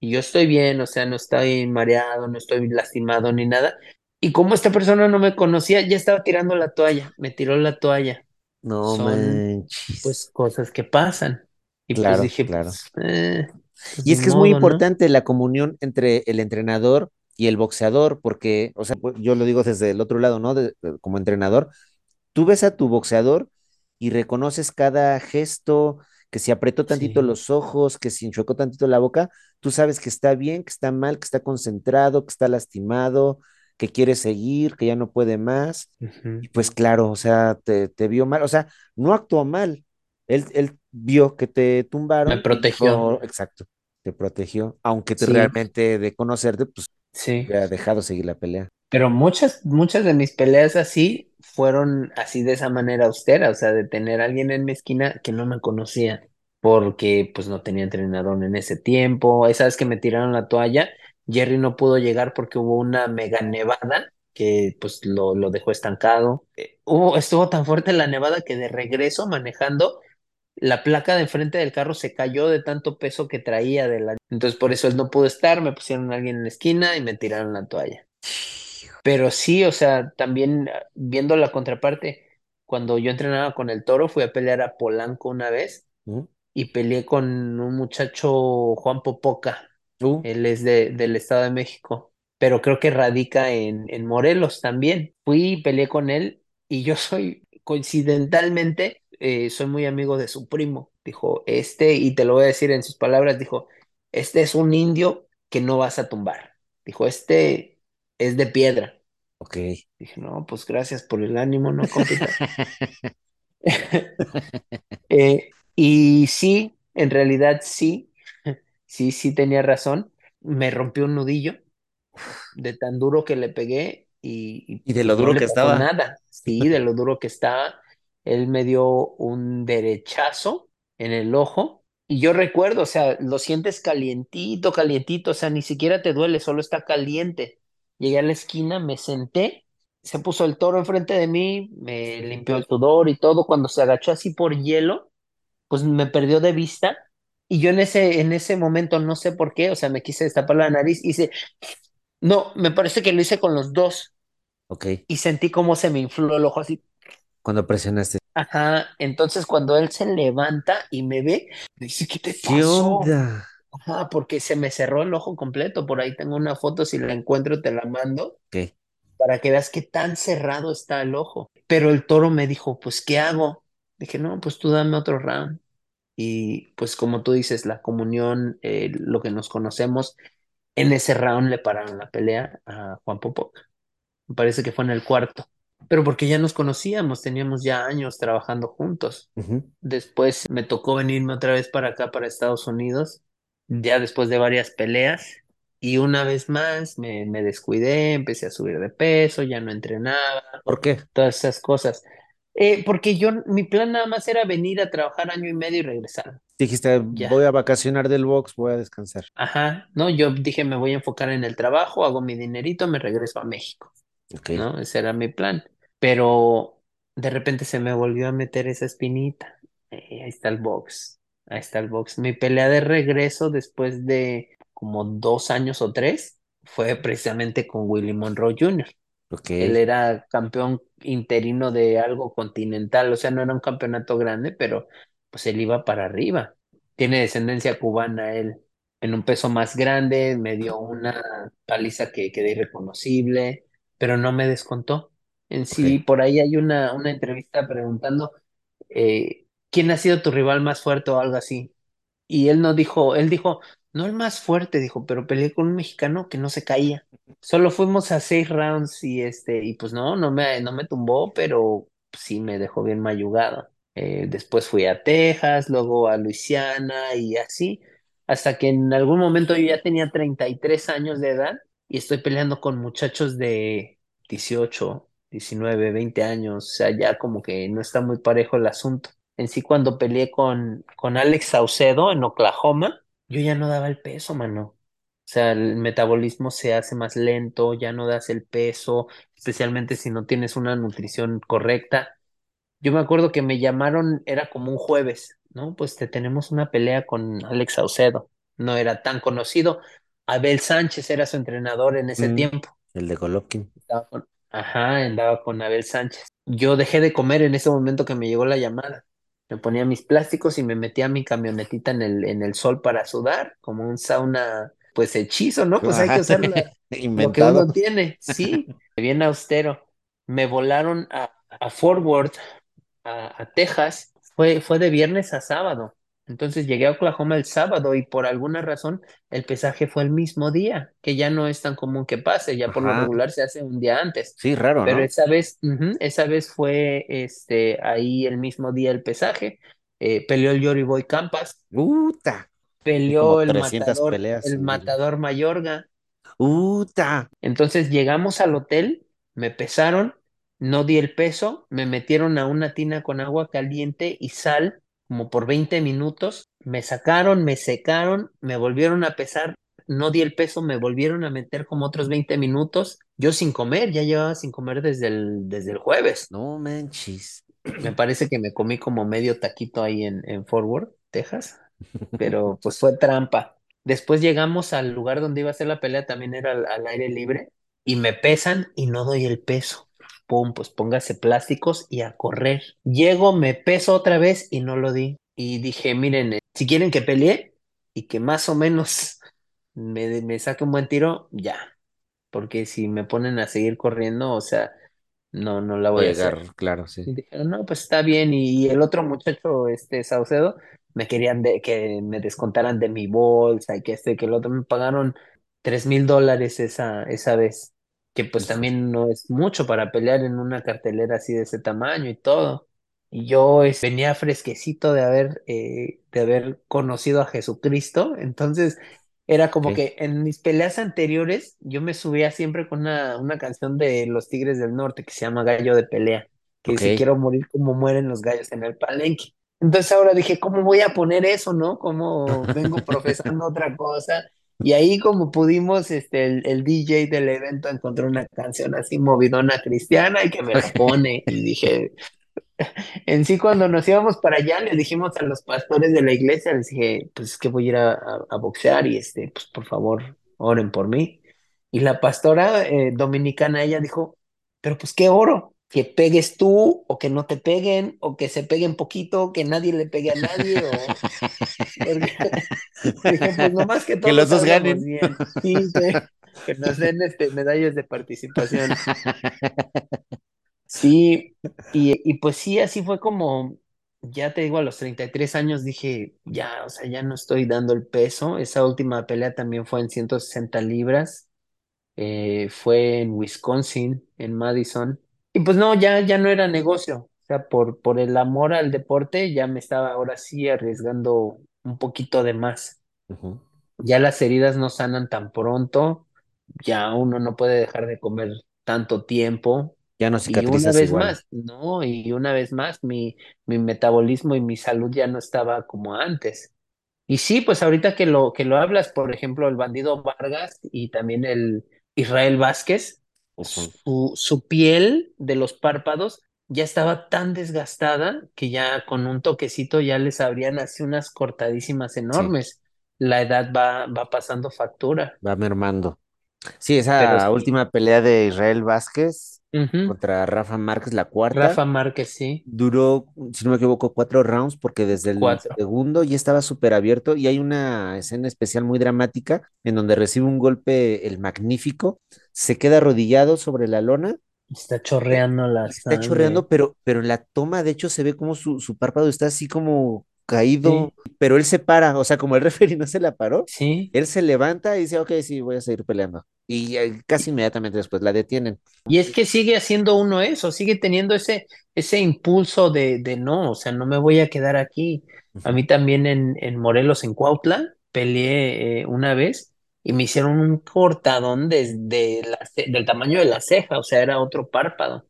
y yo estoy bien, o sea, no estoy mareado, no estoy lastimado ni nada. Y como esta persona no me conocía, ya estaba tirando la toalla, me tiró la toalla. No Son manches. pues cosas que pasan. Y pues Claro, dije, claro. pues, eh, pues Y es que es muy importante la comunión entre el entrenador y el boxeador, porque, o sea, yo lo digo desde el otro lado, ¿no? De- como entrenador, tú ves a tu boxeador y reconoces cada gesto, que si apretó tantito Sí. los ojos, que si enchuecó tantito la boca, tú sabes que está bien, que está mal, que está concentrado, que está lastimado, que quiere seguir, que ya no puede más. Y pues claro, o sea, te, te vio mal, o sea, no actuó mal. Él, él vio que te Me tumbaron y protegió. dijo, exacto, te protegió, aunque te Sí, realmente de conocerte, pues sí. hubiera dejado seguir la pelea. Pero muchas, muchas de mis peleas así fueron así de esa manera austera, o sea, de tener alguien en mi esquina que no me conocía, porque pues no tenía entrenador en ese tiempo. Esa vez que me tiraron la toalla, Jerry no pudo llegar porque hubo una mega nevada que pues lo, lo dejó estancado. Eh, hubo, estuvo tan fuerte la nevada que de regreso manejando, la placa de enfrente del carro se cayó de tanto peso que traía de la... Entonces por eso él no pudo estar, me pusieron a alguien en la esquina y me tiraron la toalla. Pero sí, o sea, también ah, viendo la contraparte, cuando yo entrenaba con el Toro, fui a pelear a Polanco una vez ¿Mm? y peleé con un muchacho, Juan Popoca. Uh, Él es de, del Estado de México, pero creo que radica en, en Morelos también. Fui y peleé con él y yo [laughs] soy, coincidentalmente, eh, soy muy amigo de su primo. Dijo, este, y te lo voy a decir en sus palabras, dijo, este es un indio que no vas a tumbar. Dijo, este es de piedra. Ok. Dije, no, pues gracias por el ánimo, ¿no? [laughs] Eh, y sí, en realidad sí, sí, sí tenía razón. Me rompió un nudillo de tan duro que le pegué y, y, de lo no duro que estaba. nada. Sí, [laughs] de lo duro que estaba. Él me dio un derechazo en el ojo y yo recuerdo, o sea, lo sientes calientito, calientito, o sea, ni siquiera te duele, solo está caliente. Llegué a la esquina, me senté, se puso el toro enfrente de mí, me limpió el sudor y todo. Cuando se agachó así por hielo, pues me perdió de vista. Y yo en ese, en ese momento no sé por qué, o sea, me quise destapar la nariz, hice no, me parece que lo hice con los dos Ok. y sentí cómo se me infló el ojo así. Cuando presionaste. Ajá, entonces cuando él se levanta y me ve, me dice, ¿qué te ¿Qué pasó? onda? Ajá, porque se me cerró el ojo completo. Por ahí tengo una foto, si la encuentro te la mando Ok. para que veas qué tan cerrado está el ojo. Pero el toro me dijo, pues, ¿qué hago? Dije, no, pues tú dame otro round. Y pues como tú dices, la comunión, eh, lo que nos conocemos, en ese round le pararon la pelea a Juan Popo. Me parece que fue en el cuarto. Pero porque ya nos conocíamos, teníamos ya años trabajando juntos. Ujú. Después me tocó venirme otra vez para acá, para Estados Unidos, ya después de varias peleas. Y una vez más me, me descuidé, empecé a subir de peso, ya no entrenaba, ¿Por qué? todas esas cosas. Eh, porque yo, mi plan nada más era venir a trabajar año y medio y regresar. Dijiste, Ya. voy a vacacionar del box, voy a descansar. Ajá. No, yo dije, me voy a enfocar en el trabajo, hago mi dinerito, me regreso a México. ¿no? Ese era mi plan. Pero de repente se me volvió a meter esa espinita. Eh, ahí está el box, ahí está el box. Mi pelea de regreso después de como dos años o tres fue precisamente con Willie Monroe Jr. Él era campeón interino de algo continental, o sea, no era un campeonato grande, pero pues él iba para arriba. Tiene descendencia cubana él. En un peso más grande, me dio una paliza que quedé irreconocible, pero no me descontó. En sí, por ahí hay una, una entrevista preguntando eh, ¿quién ha sido tu rival más fuerte o algo así? Y él no dijo, él dijo, no el más fuerte, dijo, pero peleé con un mexicano que no se caía. Solo fuimos a seis rounds y este, y pues no, no me, no me tumbó, pero sí me dejó bien mayugado. Eh, después fui a Texas, luego a Luisiana y así, hasta que en algún momento yo ya tenía 33 años de edad y estoy peleando con muchachos de 18, 19, 20 años, o sea, ya como que no está muy parejo el asunto. En sí, cuando peleé con, con Alex Saucedo en Oklahoma, yo ya no daba el peso, mano. O sea, el metabolismo se hace más lento, ya no das el peso, especialmente si no tienes una nutrición correcta. Yo me acuerdo que me llamaron, era como un jueves, ¿no? Pues te tenemos una pelea con Alex Saucedo. No era tan conocido. Abel Sánchez era su entrenador en ese Mm, tiempo. el de Golovkin. Con- Ajá, andaba con Abel Sánchez. Yo dejé de comer en ese momento que me llegó la llamada. Me ponía mis plásticos y me metía mi camionetita en el, en el sol para sudar, como un sauna, pues hechizo, ¿no? Pues hay que usar la- [laughs] lo que uno tiene, sí, bien austero. Me volaron a, a Fort Worth, a, a Texas, fue, fue de viernes a sábado. Entonces llegué a Oklahoma el sábado y por alguna razón el pesaje fue el mismo día, que ya no es tan común que pase, ya por lo regular se hace un día antes. Sí, raro, Pero ¿no? esa vez, esa vez fue este, ahí el mismo día el pesaje. Eh, peleó el Yori Boy Campas, Uta. Peleó el 300 matador, peleas el... matador Mayorga. Uta. Entonces llegamos al hotel, me pesaron, no di el peso, me metieron a una tina con agua caliente y sal como por 20 minutos, me sacaron, me secaron, me volvieron a pesar, no di el peso, me volvieron a meter como otros 20 minutos, yo sin comer, ya llevaba sin comer desde el, desde el jueves. No manches. [clears throat] Me parece que me comí como medio taquito ahí en, en Fort Worth, Texas [laughs] pero pues fue trampa. Después llegamos al lugar donde iba a ser la pelea, también era al, al aire libre, y me pesan y no doy el peso. Pum, pues póngase plásticos y a correr. Llego, me peso otra vez y no lo di. Y dije, miren, eh, si quieren que pelee y que más o menos [laughs] me, me saque un buen tiro, ya. Porque si me ponen a seguir corriendo, o sea, no, no la Voy a hacer. llegar, claro, sí. Y dijeron, no, pues está bien. Y el otro muchacho, este Saucedo, me querían de, que me descontaran de mi bolsa y que este que el otro me pagaron tres mil dólares esa, esa vez. Que pues también no es mucho para pelear en una cartelera así de ese tamaño y todo. Y yo es- venía fresquecito de haber, eh, de haber conocido a Jesucristo, entonces era como que en mis peleas anteriores yo me subía siempre con una, una canción de los Tigres del Norte que se llama Gallo de Pelea, que ok. dice quiero morir como mueren los gallos en el palenque. Entonces ahora dije, ¿cómo voy a poner eso, no? ¿Cómo vengo [laughs] profesando otra cosa? Y ahí como pudimos, este, el, el DJ del evento encontró una canción así movidona cristiana y que me la pone. Y dije, en sí cuando nos íbamos para allá, le dijimos a los pastores de la iglesia, les dije, pues es que voy a ir a, a- a boxear y este, pues por favor, oren por mí. Y la pastora eh, dominicana, ella dijo, pero pues qué oro, que pegues tú o que no te peguen o que se peguen poquito, que nadie le pegue a nadie o... porque [laughs] pues nomás que Que los todos dos ganen. bien. Sí, que, que nos den este, medallas de participación. Sí, y, y pues sí, así fue como, ya te digo, a los 33 años dije, ya, o sea, ya no estoy dando el peso. Esa última pelea también fue en 160 libras, eh, fue en Wisconsin, en Madison. Y pues no, ya, ya no era negocio. O sea, por, por el amor al deporte, ya me estaba ahora sí arriesgando un poquito de más. Ya las heridas no sanan tan pronto, ya uno no puede dejar de comer tanto tiempo. Ya no Y una cicatrizas vez igual. más, no, y una vez más, mi, mi metabolismo y mi salud ya no estaba como antes. Y sí, pues ahorita que lo, que lo hablas, por ejemplo, el bandido Vargas y también el Israel Vázquez, Su, su piel de los párpados ya estaba tan desgastada que ya con un toquecito ya les abrían así unas cortadísimas Sí, enormes. La edad va, va pasando factura, va mermando. Sí, esa última pelea de Israel Vázquez Contra Rafa Márquez, la cuarta, Rafa Márquez, sí, duró, si no me equivoco, cuatro rounds porque desde el cuatro. segundo ya estaba súper abierto y hay una escena especial muy dramática en donde recibe un golpe el magnífico, se queda arrodillado sobre la lona Está chorreando la está chorreando, pero, pero en la toma de hecho se ve como su, su párpado está así como caído, Sí, pero él se para, o sea, como el [laughs] referee no se la paró, sí. él se levanta y dice, ok, sí, voy a seguir peleando. Y eh, casi inmediatamente después la detienen. Y es que sigue haciendo uno eso, sigue teniendo ese, ese impulso de, de no, o sea, no me voy a quedar aquí. A mí también en, en Morelos, en Cuautla, peleé eh, una vez y me hicieron un cortadón desde la del tamaño de la ceja, o sea, era otro párpado.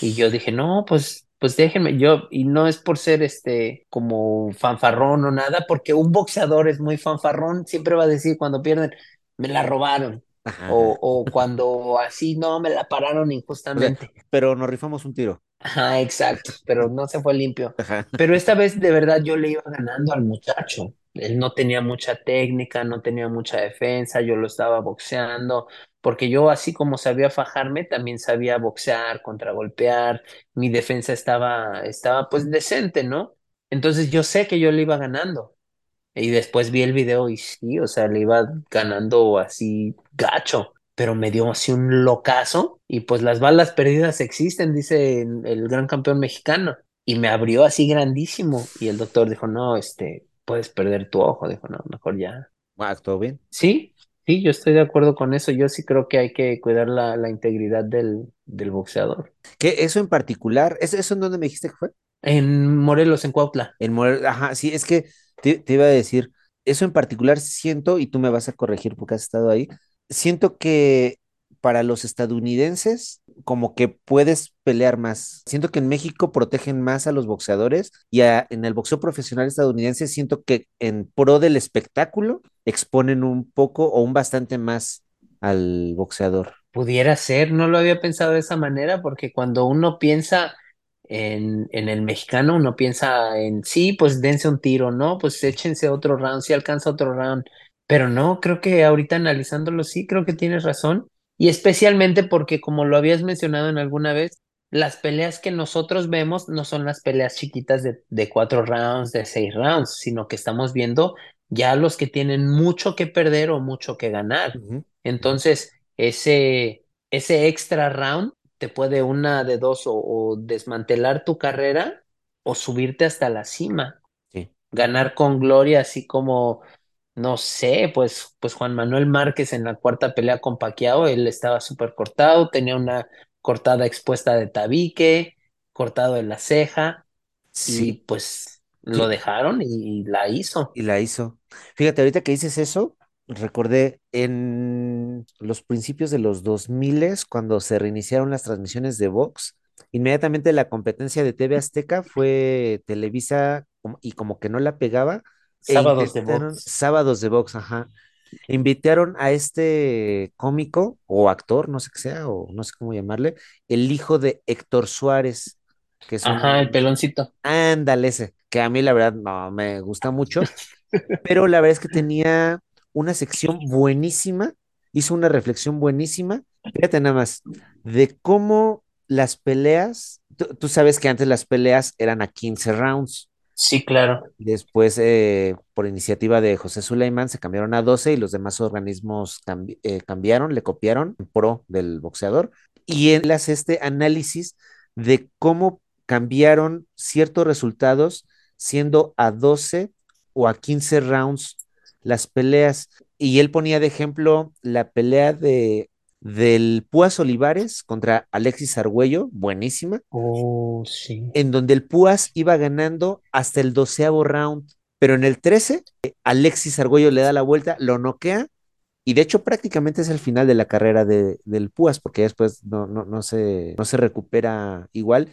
Y yo dije, no, pues, pues déjenme, yo, y no es por ser este como fanfarrón o nada, porque un boxeador es muy fanfarrón, siempre va a decir cuando pierden, me la robaron, o, o cuando así, no, me la pararon O sea, injustamente. pero nos rifamos un tiro. Ajá, exacto, pero no se fue limpio. Ajá. Pero esta vez de verdad yo le iba ganando al muchacho. Él no tenía mucha técnica, no tenía mucha defensa, yo lo estaba boxeando, porque yo así como sabía fajarme, también sabía boxear, contragolpear, mi defensa estaba, estaba pues decente, ¿no? Entonces yo sé que yo le iba ganando. Y después vi el video y sí, o sea, le iba ganando así gacho, pero me dio así un locazo y pues las balas perdidas existen, dice el gran campeón mexicano. Y me abrió así grandísimo y el doctor dijo, no, este, puedes perder tu ojo. Dijo, no, mejor ya. Ah, ¿todo bien? Sí, sí, yo estoy de acuerdo con eso. Yo sí creo que hay que cuidar la, la integridad del, del boxeador. Que eso en particular, ¿eso, eso en dónde me dijiste que fue? En Morelos, en Cuautla. En Morelos, ajá, sí, es que te, te iba a decir, eso en particular siento, y tú me vas a corregir porque has estado ahí, siento que para los estadounidenses como que puedes pelear más. Siento que en México protegen más a los boxeadores y en el boxeo profesional estadounidense siento que en pro del espectáculo exponen un poco o un bastante más al boxeador. Pudiera ser, no lo había pensado de esa manera, porque cuando uno piensa en, en el mexicano, uno piensa en sí, pues dense un tiro, ¿no? Pues échense otro round, si alcanza otro round. Pero no, creo que ahorita analizándolo, sí, creo que tienes razón. Y especialmente porque, como lo habías mencionado en alguna vez, las peleas que nosotros vemos no son las peleas chiquitas de, de cuatro rounds, de seis rounds, sino que estamos viendo ya los que tienen mucho que perder o mucho que ganar. Entonces, ese, ese extra round te puede una de dos o, o desmantelar tu carrera o subirte hasta la cima, Sí. ganar con gloria, así como No sé, pues, pues Juan Manuel Márquez en la cuarta pelea con Pacquiao, él estaba súper cortado, tenía una cortada expuesta de tabique, cortado de la ceja, y Sí, pues lo dejaron y, la hizo. y la hizo. Fíjate, ahorita que dices eso, recordé en los principios de los 2000, cuando se reiniciaron las transmisiones de box, inmediatamente la competencia de TV Azteca fue Televisa y como que no la pegaba Sábados de box. sábados de box, ajá. Invitaron a este cómico o actor, no sé qué sea, o no sé cómo llamarle, el hijo de Héctor Suárez, que es Ajá, el peloncito. ándale ese, que a mí la verdad no me gusta mucho, pero la verdad es que tenía una sección buenísima, hizo una reflexión buenísima, fíjate nada más, de cómo las peleas, tú, tú sabes que antes las peleas eran a 15 rounds. Sí, claro. Después, eh, por iniciativa de José Suleiman, se cambiaron a 12 y los demás organismos eh, cambiaron, le copiaron en pro del boxeador. Y él hace este análisis de cómo cambiaron ciertos resultados siendo a 12 o a 15 rounds las peleas. Y él ponía de ejemplo la pelea de, del Púas Olivares contra Alexis Argüello, buenísima Oh, sí. en donde el Púas iba ganando hasta el doceavo round, pero en el 13, eh, Alexis Argüello le da la vuelta, lo noquea, y de hecho prácticamente es el final de la carrera de, del Púas, porque después no, no, no, se, no se recupera igual,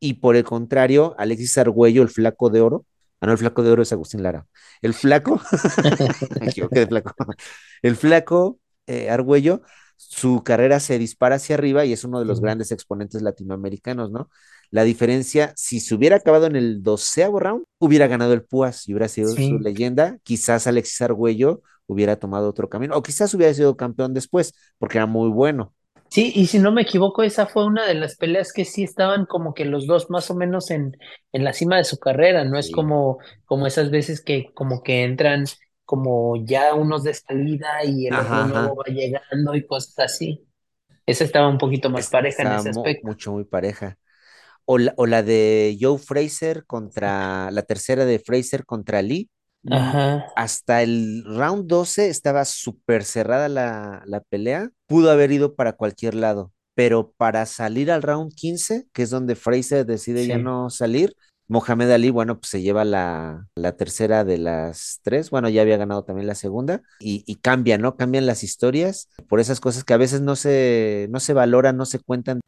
y por el contrario, Alexis Argüello, el flaco de oro, ah, no, el flaco de oro es Agustín Lara, el flaco, [laughs] me equivoqué de flaco, el flaco eh, Argüello, su carrera se dispara hacia arriba y es uno de los grandes exponentes latinoamericanos, ¿no? La diferencia, si se hubiera acabado en el doceavo round, hubiera ganado el Púas y hubiera sido su leyenda. Quizás Alexis Argüello hubiera tomado otro camino, o quizás hubiera sido campeón después, porque era muy bueno. Sí, y si no me equivoco, esa fue una de las peleas que sí estaban como que los dos más o menos en, en la cima de su carrera, no es como, como esas veces que como que entran como ya unos de salida y el Ajá, otro nuevo ajá. va llegando y cosas así. Esa estaba un poquito más Es- pareja en Está ese mu- aspecto. mucho, muy pareja. O la, o la de Joe Fraser contra la tercera de Fraser contra Lee. Mm, Ajá, Hasta el round 12 estaba súper cerrada la, la pelea. Pudo haber ido para cualquier lado, pero para salir al round 15, que es donde Fraser decide ya sí. no salir, Mohamed Ali, bueno, pues se lleva la, la tercera de las tres. Bueno, ya había ganado también la segunda y, y cambia, ¿no? Cambian las historias por esas cosas que a veces no se, no se valoran, no se cuentan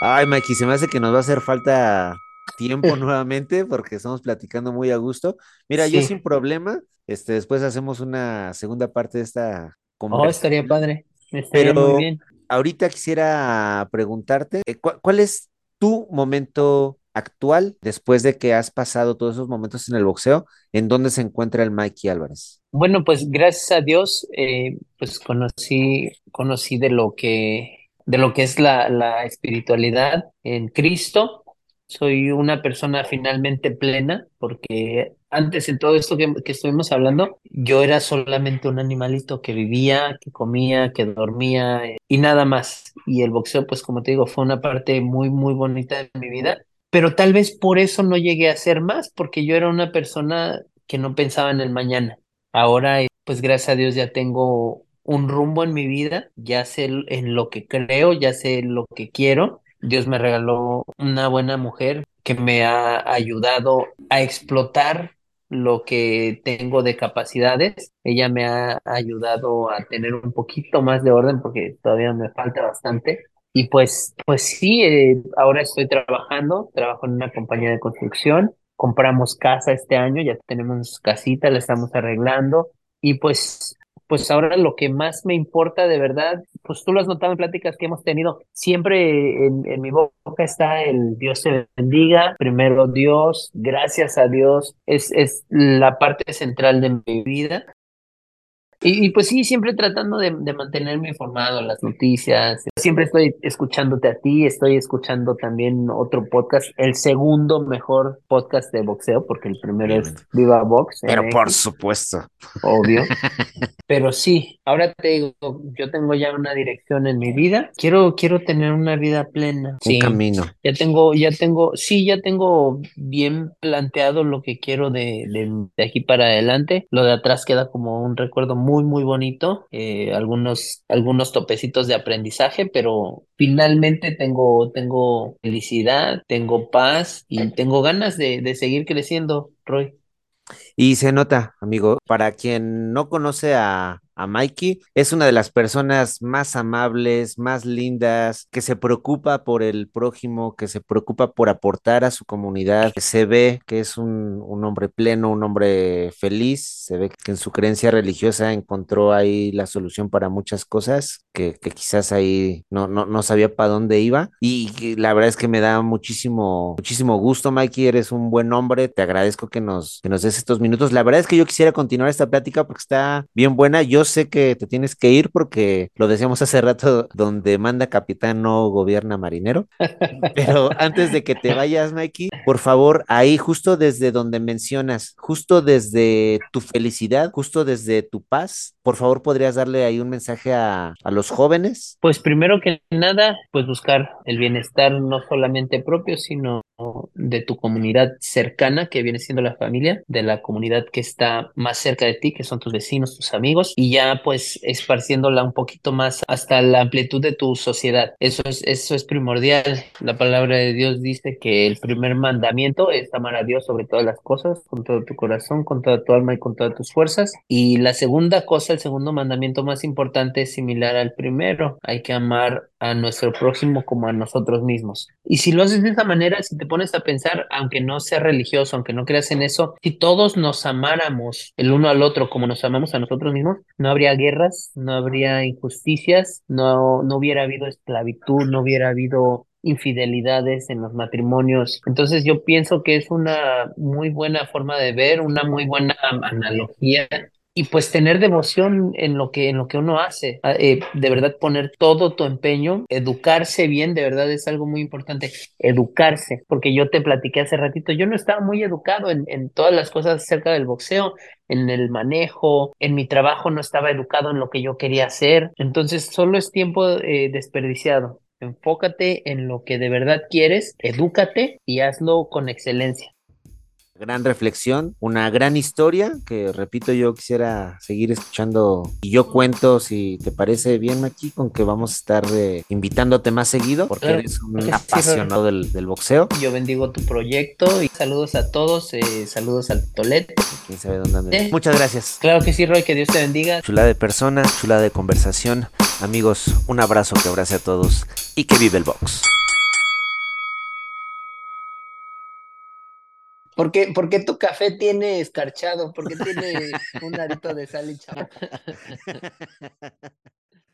Ay, Mikey, se me hace que nos va a hacer falta tiempo [laughs] nuevamente porque estamos platicando muy a gusto. Mira, yo sin problema, este, después hacemos una segunda parte de esta Oh, estaría conversación, padre. Estaría muy pero bien. ahorita quisiera preguntarte, eh, ¿cuál, cuál es tu momento actual después de que has pasado todos esos momentos en el boxeo? ¿En dónde se encuentra el Mikey Álvarez? Bueno, pues gracias a Dios, eh, pues conocí, conocí de lo que, de lo que es la, la espiritualidad en Cristo. Soy una persona finalmente plena, porque antes en todo esto que, que estuvimos hablando, yo era solamente un animalito que vivía, que comía, que dormía eh, y nada más. Y el boxeo, pues como te digo, fue una parte muy, muy bonita de mi vida. Pero tal vez por eso no llegué a ser más, porque yo era una persona que no pensaba en el mañana. Ahora, eh, pues gracias a Dios ya tengo un rumbo en mi vida, ya sé en lo que creo, ya sé lo que quiero. Dios me regaló una buena mujer que me ha ayudado a explotar lo que tengo de capacidades. Ella me ha ayudado a tener un poquito más de orden porque todavía me falta bastante. Y pues, pues sí, eh, ahora estoy trabajando, trabajo en una compañía de construcción compramos casa este año, ya tenemos casita, la estamos arreglando y pues, pues ahora lo que más me importa de verdad, pues tú lo has notado en pláticas que hemos tenido, siempre en, en mi boca está el Dios te bendiga, primero Dios, gracias a Dios, es, es la parte central de mi vida Y, y pues sí, siempre tratando de, de mantenerme informado, las noticias. Siempre estoy escuchándote a ti, estoy escuchando también otro podcast, el segundo mejor podcast de boxeo, porque el primero es Viva Box. Pero por supuesto. obvio. [laughs] Pero sí, ahora te digo, yo tengo ya una dirección en mi vida. Quiero, quiero tener una vida plena. Un Sí, camino. ya tengo, ya tengo, sí, ya tengo bien planteado lo que quiero de, de, de aquí para adelante. Lo de atrás queda como un recuerdo muy, muy bonito. eh, algunos, algunos topecitos de aprendizaje, pero finalmente tengo, tengo felicidad, tengo paz y tengo ganas de, de seguir creciendo, Roy. Y se nota, amigo, para quien no conoce a, a Mikey, es una de las personas más amables, más lindas, que se preocupa por el prójimo, que se preocupa por aportar a su comunidad, se ve que es un, un hombre pleno, un hombre feliz, se ve que en su creencia religiosa encontró ahí la solución para muchas cosas, que, que quizás ahí no, no, no sabía para dónde iba. Y que la verdad es que me da muchísimo, muchísimo gusto, Mikey, eres un buen hombre, te agradezco que nos, que nos des estos minutos. La verdad es que yo quisiera continuar esta plática porque está bien buena. Yo sé que te tienes que ir porque lo decíamos hace rato, donde manda capitán no gobierna marinero. Pero [laughs] antes de que te vayas, Mikey, por favor, ahí justo desde donde mencionas, justo desde tu felicidad, justo desde tu paz, por favor, podrías darle ahí un mensaje a, a los jóvenes. Pues primero que nada, pues buscar el bienestar no solamente propio, sino de tu comunidad cercana, que viene siendo la familia, de la comunidad que está más cerca de ti, que son tus vecinos, tus amigos, y ya pues esparciéndola un poquito más hasta la amplitud de tu sociedad. Eso es, eso es primordial. La palabra de Dios dice que el primer mandamiento es amar a Dios sobre todas las cosas, con todo tu corazón, con toda tu alma y con todas tus fuerzas. Y la segunda cosa, el segundo mandamiento más importante es similar al primero. Hay que amar a nuestro prójimo como a nosotros mismos. Y si lo haces de esa manera, si te pones a pensar, aunque no sea religioso, aunque no creas en eso, si todos nos amáramos el uno al otro como nos amamos a nosotros mismos, no habría guerras, no habría injusticias, no, no hubiera habido esclavitud, no hubiera habido infidelidades en los matrimonios. Entonces yo pienso que es una muy buena forma de ver, una muy buena analogía y pues tener devoción en lo que, en lo que uno hace, Ah, eh, de verdad poner todo tu empeño, educarse bien, de verdad es algo muy importante, educarse, porque yo te platiqué hace ratito, yo no estaba muy educado en, en todas las cosas acerca del boxeo, en el manejo, en mi trabajo no estaba educado en lo que yo quería hacer, entonces solo es tiempo eh, desperdiciado. Enfócate en lo que de verdad quieres, edúcate y hazlo con excelencia. Gran reflexión, una gran historia que, repito, yo quisiera seguir escuchando y yo cuento, si te parece bien, Maki, con que vamos a estar eh, invitándote más seguido porque Claro, eres un [laughs] sí, apasionado del, del boxeo. Yo bendigo tu proyecto y saludos a todos, eh, saludos al Tolet. Quién sabe dónde ande. Eh. Muchas gracias. Claro que sí, Roy, que Dios te bendiga. Chulada de persona, chulada de conversación. Amigos, un abrazo que abrace a todos y que vive el box. ¿Por qué, por qué tu café tiene escarchado? ¿Por qué tiene un arito de sal y chamoy? [laughs]